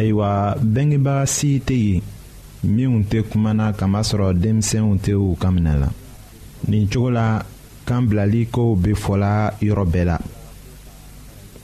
ayiwa bɛngebaga si tɛ yen minnu tɛ kuma na kamasɔrɔ denmisɛnw tɛ u ka minɛ la nin cogo la kan bilali kow bɛ fɔla yɔrɔ bɛɛ la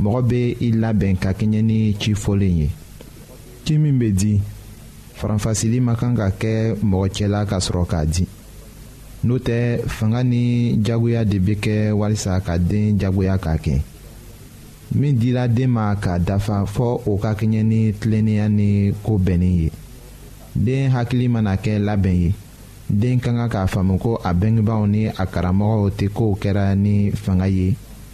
mɔgɔ bɛ i labɛn ka kɛɲɛ ni ci fɔlen ye ci min bɛ di faranfasili ma kan ka kɛ mɔgɔ cɛla ka sɔrɔ k'a di n'o tɛ fanga ni jagoya de bɛ kɛ walisa ka den jagoya k'a kɛ min dira den ma ka dafa fɔ o ka kɛɲɛ ni tilennenya ni ko bɛnnen ye den hakili mana kɛ labɛn ye den ka kan k'a faamu ko a bɛngebaaw ni a karamɔgɔw tɛ kow kɛra ni fanga ye.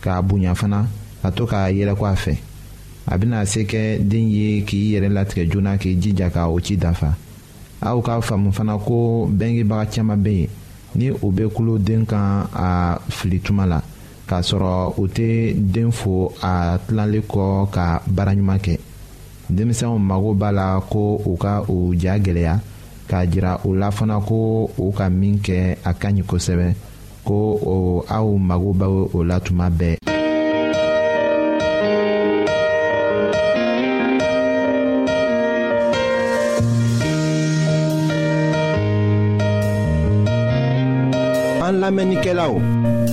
k'a bonya fana ka to k'a yɛlɛko a fɛ a bɛna se kɛ den ye k'i yɛrɛ latigɛ joona k'i jija ka o ci dafa aw k'a faamu fana ko bɛngebaga caman bɛ yen ni u bɛ kulo den kan a fili tuma la k'a sɔrɔ u tɛ den fo a tilalen kɔ ka baaraɲuman kɛ denmisɛnw mago b'a la ko u ka u ja gɛlɛya k'a jira u la fana ko u ka min kɛ a ka ɲi kosɛbɛ ko o aw mago bɛ o la tuma bɛɛ. an lamɛnnikɛlaw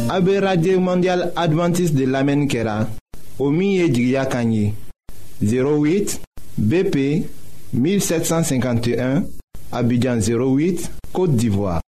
a bɛ radio mondial adventiste de lamɛnni kɛra o min ye jigiya kan ye 08 bp 1751 abidjan 08 côte d'ivoire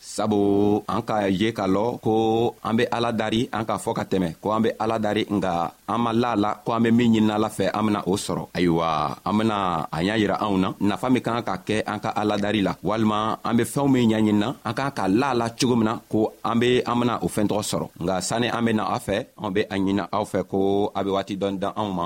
sabu an k'a ye k'a lɔ ko an be ala dari an k'a fɔ ka tɛmɛ ko an be ala dari nga an ma la la ko an be min ɲinina ala fɛ an bena o sɔrɔ ayiwa an bena a y'a yira anw na nafa min kan ka kɛ an ka aladari la walima an be fɛɛnw min ɲaɲinina an kan ka la la cogo min na ko an be an bena o fɛɛntɔgɔ sɔrɔ nga sanni an bena a fɛ an be a ɲinina aw fɛ ko a be waati dɔn dan anw ma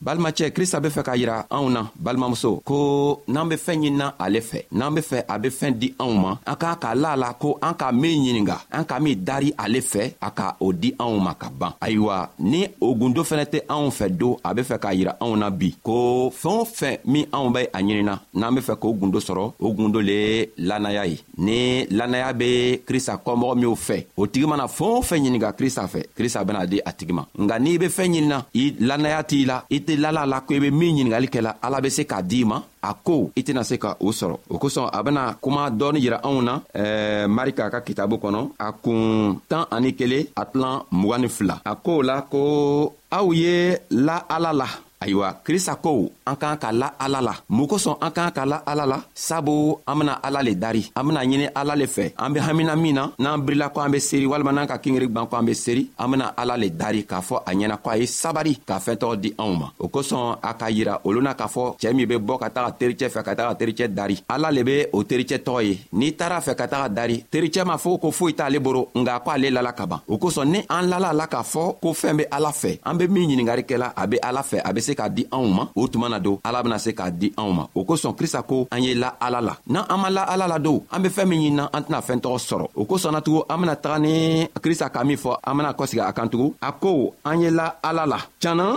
balimacɛ krista be fɛ k'a yira anw na balimamuso ko n'an be fɛɛn ɲinina ale fɛ n'an be fɛ a be fɛɛn di anw ma an k'a k'a la la ko an ka min ɲininga an ka min dari ale fɛ a ka o di anw ma ka ban ayiwa ni o gundo fɛnɛ tɛ anw fɛ don a be fɛ k'a yira anw na bi ko fɛɛn o fɛn min anw be a ɲinina n'an be fɛ k'o gundo sɔrɔ o gundo le lannaya ye ni lannaya be krista kɔmɔgɔ minw fɛ o tigi mana fɛɛn o fɛn ɲininka krista fɛ krista bena di a tigi ma nka n'i be fɛɛn ɲinina i lannaya t'i la i tɛ lala la ko i be min ɲiningali kɛla ala be se k'a d'i ma a ko i tɛna se ka o sɔrɔ o kosɔn a bena kuma dɔɔni yira anw na ɛɛ marika ka kitabu kɔnɔ a kun tan ani kelen a tilan mugan ni fila a koo la ko aw ye la ala la ayiwa krista ko an k'an ka la ala la mun kosɔn an k'an ka la ala la sabu an bena ala le dari an bena ɲini ala le fɛ an be hamina min na n'an birila ko an be seri walima n'an ka kingeri gwan ko an be seri an bena ala le dari k'a fɔ a ɲɛna ko a ye sabari ka fɛntɔgɔ di anw ma o kosɔn a ka yira olu na k'a fɔ cɛɛ min be bɔ ka taga tericɛ fɛ ka taga tericɛ dari ala le be o tericɛ tɔgɔ ye n'i taara fɛ ka taga dari tericɛ ma fɔ ko foyi t'ale boro nka ko ale lala ka ban o kosɔn ni an lala la k'a fɔ ko fɛɛn be ala fɛ an be min ɲiningari kɛla a be ala fɛ a be se k'a di anw ma o tuma na don ala bena se k'a di anw ma o kosɔn krista ko an ye la ala la n'an an ma la ala la don an be fɛɛn min ɲinina an tɛna fɛɛn tɔgɔ sɔrɔ o kosɔn natugun an bena taga ni krista ka min fɔ an bena kɔsegi a kan tugun a ko an ye la ala la can na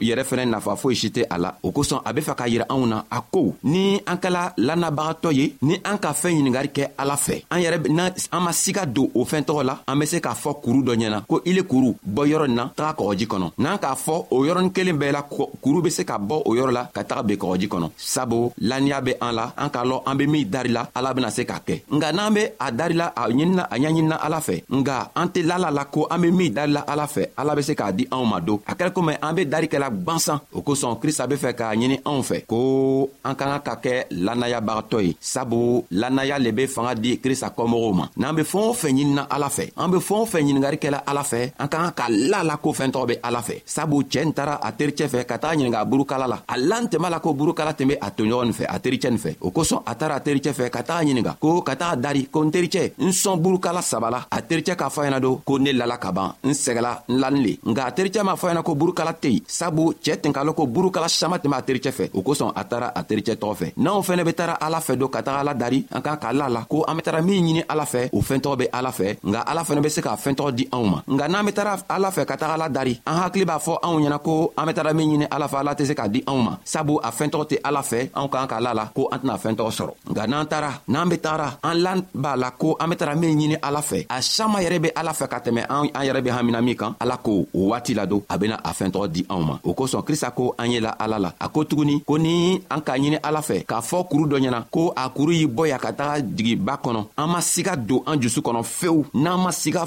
yɛrɛ fɛnɛ nafa foyi si tɛ a la o kosɔn a be fɛ k'a yira anw na a ko ni an kɛla lannabagatɔ ye ni an ka fɛɛn ɲiningari kɛ ala fɛ an yɛrɛ na an ma siga don o fɛɛn tɔgɔ la an be se k'a fɔ kuru dɔ ɲɛna ko ile kuru bɔ yɔrɔ nin na taga kɔgɔji kɔnɔ n'an k'a fɔ o yɔrɔnin kelen bɛɛ la kuru be se ka bɔ o yɔrɔ la ka taga be kɔgɔji kɔnɔ sabu laniya bɛ an la an k'a lɔn an be min dari la ala bena se k'a kɛ nka n'an be a dari la a ɲinina a ɲaɲinina ala fɛ nga an tɛ lala la ko an be min dari la ala fɛ ala be se k'a di anw ma don a kɛra komi an be dari kɛla gwansan o kosɔn krista be fɛ k'a ɲini anw fɛ ko an ka kan ka kɛ lanayabagatɔ ye sabu lanaya le be fanga di krista kɔmɔgɔw ma n'an be fɛɛn o fɛn ɲinina ala fɛ an be fɛɛn o fɛn ɲiningari kɛla ala fɛ an ka kan ka la la ko fɛɛntɔgɔ be ala fɛ sabu cɛɛ n taara a tericɛ fɛ ka taga ɲininga burukala la a lan tɛma la ko burukala tun be a toɲɔgɔn nin fɛ a tericɛ nin fɛ o kosɔn a taara a tericɛ fɛ ka taga ɲininga ko ka taga dari ko n tericɛ n sɔn burukala saba la a tericɛ k'a fɔ ɲɛna don ko ne lala ka ban n sɛgɛla n lani le nka a tericɛ m'a fɔ ɲɛna ko burukala tɛ yen sabu cɛɛ tin k'a lɔn ko burukala sama tɛmɛ a tericɛ fɛ o kosɔn a taara a tericɛ tɔgɔ fɛ n'anw fɛnɛ be tara ala fɛ don ka taga ala dari an kan k'a la la ko an be tara min ɲini ala fɛ o fɛɛntɔgɔ be ala fɛ nka ala fɛnɛ be se k'a fɛɛntɔgɔ di anw ma nka n'an be tara ala fɛ ka taga ala dari an hakili b'a fɔ anw ɲɛna ko an be taga min ɲini ala fɛ ala tɛ se k'a di anw ma sabu a fɛɛn tɔgɔ tɛ ala fɛ anw k'an ka la la ko an tɛna fɛɛn tɔgɔ sɔrɔ nka n'an tara n'an be taara an lan b'a la ko an be taga min ɲini ala fɛ a sama yɛrɛ be ala fɛ ka tɛmɛ an yɛrɛ be hamina min kan ala ko o waati la don a bena a fɛɛn tɔgɔ di anw ma o kosɔn krista ko an ye la ala la a ko tuguni ko ni an k'a ɲini ala fɛ k'a fɔ kuru dɔ ɲɛna ko a kuru y'i bɔ ya ka taga jigi ba kɔnɔ an ma siga don an jusu kɔnɔ fewu n'an ma siga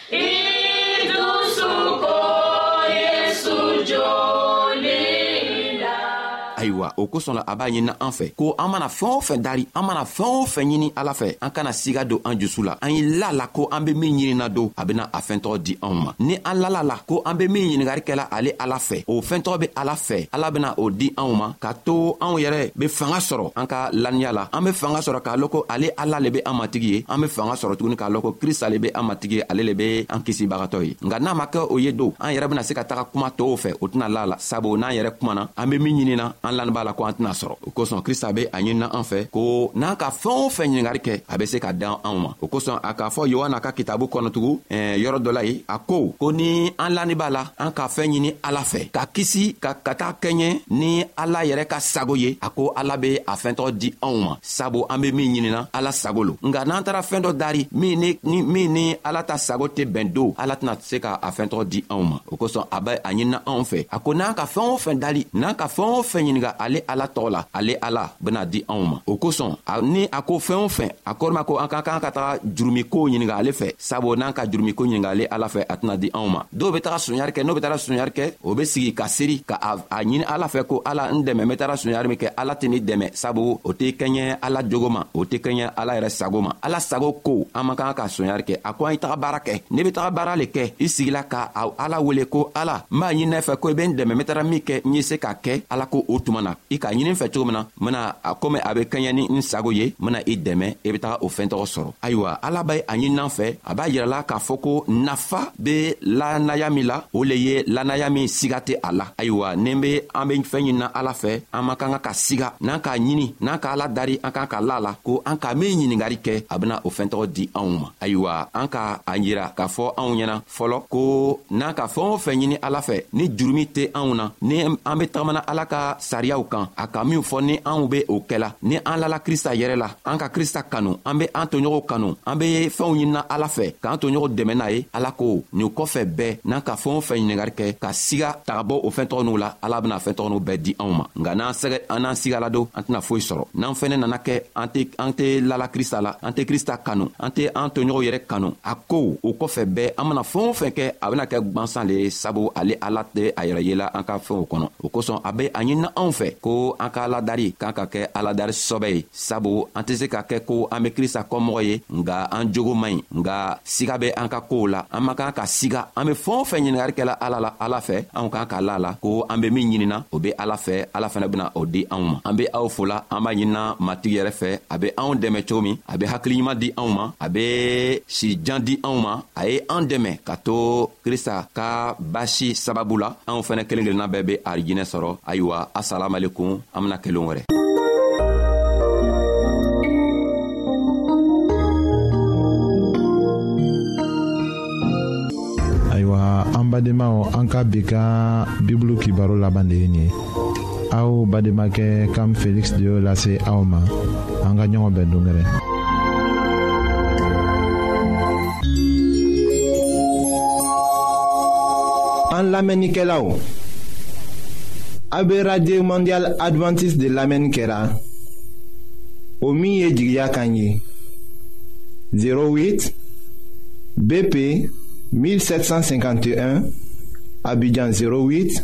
ayiwa o kosɔn la a b'a ɲinina an fɛ ko an mana fɛɛn o fɛn dari an mana fɛɛn o fɛn ɲini ala fɛ an kana siga don an jusu la an ye la la ko an be min ɲinina don a bena a fɛɛn tɔgɔ di anw ma ni an lala la ko an be min ɲiningari kɛla ale ala fɛ o fɛɛn tɔgɔ be ala fɛ ala bena o di anw ma k'a to anw yɛrɛ be fanga sɔrɔ an ka laniya la an be fanga sɔrɔ k'a lɔn ko ale ala le be an matigi ye an be fanga sɔrɔ tuguni k'a lɔn ko krista le be an matigi ye ale le be an kisibagatɔ ye nka n'a ma kɛ o ye don an yɛrɛ bena se ka taga kuma tow fɛ o tɛna la la sabu n'an yɛrɛ kumana an be min ɲinina an lani b'a la ko an tɛna sɔrɔ o kosɔn krista be a ɲinina an fɛ ko n'an ka fɛɛn o fɛn ɲiningari kɛ a be se ka dan anw ma o kosɔn a k'a fɔ yohana ka kitabu kɔnɔtugun eh, yɔrɔ dɔ la ye a ko ko ni an lani b'a la an ka fɛɛn ɲini ala fɛ ka kisi ka ka taa kɛɲɛ ni ala yɛrɛ ka sago ye a ko ala be a fɛɛn tɔgɔ di anw ma sabu an be min ɲinina ala sago lo nka n'an tara fɛɛn dɔ dari min ni min ni ala ta sago tɛ bɛn do ala tɛna se ka a fɛɛn tɔgɔ di anw ma o kosɔn a bɛ a ɲinina anw fɛ a ko n'an ka fɛɛn o fɛn dali n'an ka fɛɛn o fɛn ɲininka ale ala tɔgɔ la ale ala bena di anw ma o kosɔn ni a ko fɛɛn o fɛn a kɔrɔma ko an ka kan ka taga jurumikow ɲininka ale fɛ sabu n'an ka jurumiko ɲiningale ala fɛ a tɛna di anw ma dɔw be taga soɲari kɛ n'o be taga soɲari kɛ o be sigi ka seri ka a ɲini ala fɛ ko ala n dɛmɛ be taga soɲari min kɛ ala tɛ ni dɛmɛ sabu o tɛ kɛɲɛ ala jogo ma o tɛ kɛɲɛ ala yɛrɛ sago ma ala sago ko an man kan ka soɲari kɛ a ko an ye taga baara kɛ ne be taga baara le kɛ i sigila ka ala wele ko ala n b'a ɲininɛ fɛ ko i be n dɛmɛ be taga min kɛ n ye se k'a kɛ ala ko o tuma na i k'a ɲinin fɛ cogo min na n bena komi a be kɛɲɛ ni n sago ye n bena i dɛmɛ i be taga o fɛɛn tɔgɔ sɔrɔ ayiwa ala bɛ a ɲininan fɛ a b'a yirala k'a fɔ ko nafa bɛ lanaya min la o le ye lanaya min siga tɛ a la ayiwa ni bɛ an bɛ fɛn ɲinina ala fɛ an man kan ka ka siga n'an k'a ɲini n'an ka ala dari an kan ka la la ko an ka min ɲiningari kɛ a bɛna o fɛn tɔgɔ di anw ma ayiwa an ka a yira k'a fɔ anw ɲɛna fɔlɔ ko n'a ka fɛɛn o fɛn ɲini ala fɛ ni jurumi tɛ anw na ni an be tagamana ala ka sariyaw kan a ka minw fɔ ni anw be o kɛla ni an lala krista yɛrɛ la an ka krista kanu an be an toɲɔgɔnw kanu an be fɛnw ɲinina ala fɛ k'an toɲɔgɔn dɛmɛ n'a ye ala ko nin kɔfɛ bɛɛ n'an ka fɛɛn o fɛn ɲiningari kɛ ka siga tagabɔ o fɛɛn tɔgɔ n'u la ala bena fɛɛn tɔgɔ n'u bɛɛ di anw ma nka n'an sɛgɛ an n'an sigaladon an tɛna foyi sɔrɔ n'an fɛnɛ nana kɛ an tɛ an tɛ lala krista la an tɛ krista kanu an tɛ an toɲɔgɔnw yɛrɛ kanu a ko o kɔfɛ bɛɛ an mana fɛɛn o fɛn kɛ a bena kɛ gwansan le ye sabu ale ala tɛ a yɛrɛ yela an ka fɛnw kɔnɔ o kosɔn a be a ɲinina anw fɛ ko an ka aladari k'an ka kɛ aladari sɔbɛ ye sabu an tɛ se ka kɛ ko an be krista kɔmɔgɔ ye nga an jogo man ɲi nga siga be an ka koow la an man kan ka siga an be fɛɛn o fɛn ɲiningari kɛla ala la ala fɛ anw kan ka la la ko an be min ɲinina o be ala fɛ ala fɛnɛ bena o di anw ma an be aw fola an b'a ɲinina matigi yɛrɛ fɛ a be anw dɛmɛ cogo min a bɛ hakiliɲuman di anw ma a bɛ sijan di anw ma a ye an dɛmɛ ka to krista ka basi sababu la anw fɛnɛ kelen kelenna bɛɛ bɛ arijinɛ sɔrɔ ayiwa asalamalekun an bena kelen wɛrɛ ayiwa an badenmaw an ka bi ka bibulu kibaro laban de ye nin ye aw bademakɛ kam feliksi de y'o lase aw ma an ka ɲɔgɔn bɛn dongɛrɛ an lamɛnnikɛlaw a be radio mondial adventiste de lamɛnni kɛra o min ye jigiya kan ye 08 BP 1751 Abidjan 08